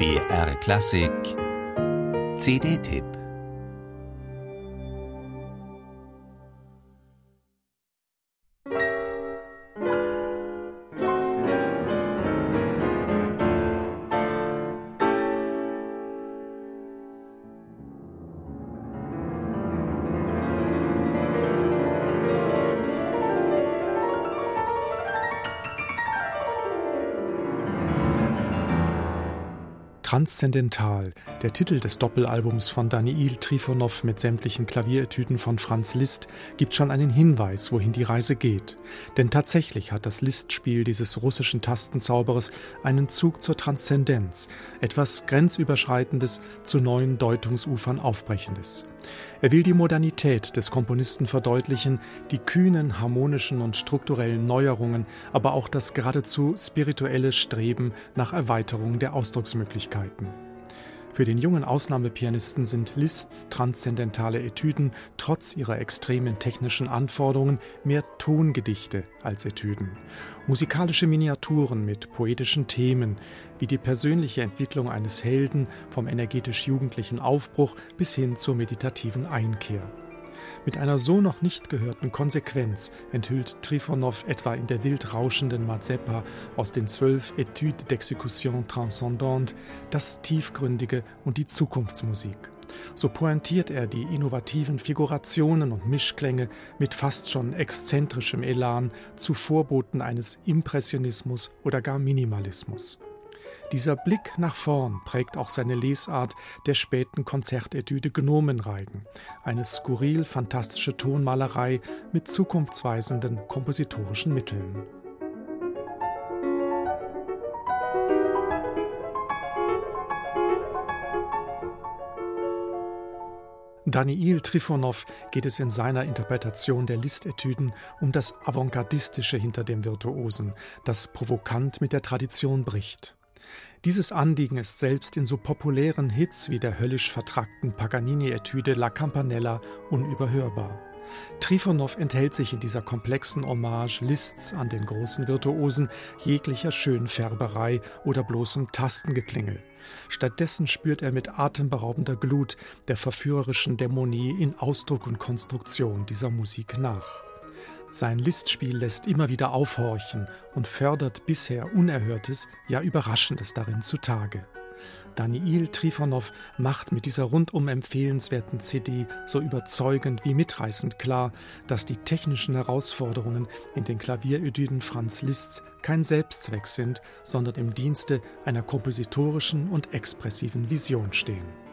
BR Klassik. CD-Tipp Transzendental, der Titel des Doppelalbums von Daniil Trifonov mit sämtlichen Klavieretüden von Franz Liszt, gibt schon einen Hinweis, wohin die Reise geht. Denn tatsächlich hat das Liszt-Spiel dieses russischen Tastenzauberers einen Zug zur Transzendenz, etwas Grenzüberschreitendes zu neuen Deutungsufern Aufbrechendes. Er will die Modernität des Komponisten verdeutlichen, die kühnen harmonischen und strukturellen Neuerungen, aber auch das geradezu spirituelle Streben nach Erweiterung der Ausdrucksmöglichkeiten. Für den jungen Ausnahmepianisten sind Liszt's transzendentale Etüden trotz ihrer extremen technischen Anforderungen mehr Tongedichte als Etüden. Musikalische Miniaturen mit poetischen Themen, wie die persönliche Entwicklung eines Helden vom energetisch-jugendlichen Aufbruch bis hin zur meditativen Einkehr. Mit einer so noch nicht gehörten Konsequenz enthüllt Trifonow etwa in der wild rauschenden Mazeppa aus den zwölf Etudes d'exécution transcendante das Tiefgründige und die Zukunftsmusik. So pointiert er die innovativen Figurationen und Mischklänge mit fast schon exzentrischem Elan zu Vorboten eines Impressionismus oder gar Minimalismus. Dieser Blick nach vorn prägt auch seine Lesart der späten Konzertetüde Gnomenreigen, eine skurril fantastische Tonmalerei mit zukunftsweisenden kompositorischen Mitteln. Daniil Trifonow geht es in seiner Interpretation der Listetüden um das Avantgardistische hinter dem Virtuosen, das provokant mit der Tradition bricht. Dieses Anliegen ist selbst in so populären Hits wie der höllisch vertrackten Paganini-Etüde La Campanella unüberhörbar. Trifonow enthält sich in dieser komplexen Hommage Liszt's an den großen Virtuosen jeglicher Schönfärberei oder bloßem Tastengeklingel. Stattdessen spürt er mit atemberaubender Glut der verführerischen Dämonie in Ausdruck und Konstruktion dieser Musik nach. Sein Listspiel lässt immer wieder aufhorchen und fördert bisher Unerhörtes, ja Überraschendes darin zutage. Daniil Trifonow macht mit dieser rundum empfehlenswerten CD so überzeugend wie mitreißend klar, dass die technischen Herausforderungen in den Klavierödyden Franz Liszt's kein Selbstzweck sind, sondern im Dienste einer kompositorischen und expressiven Vision stehen.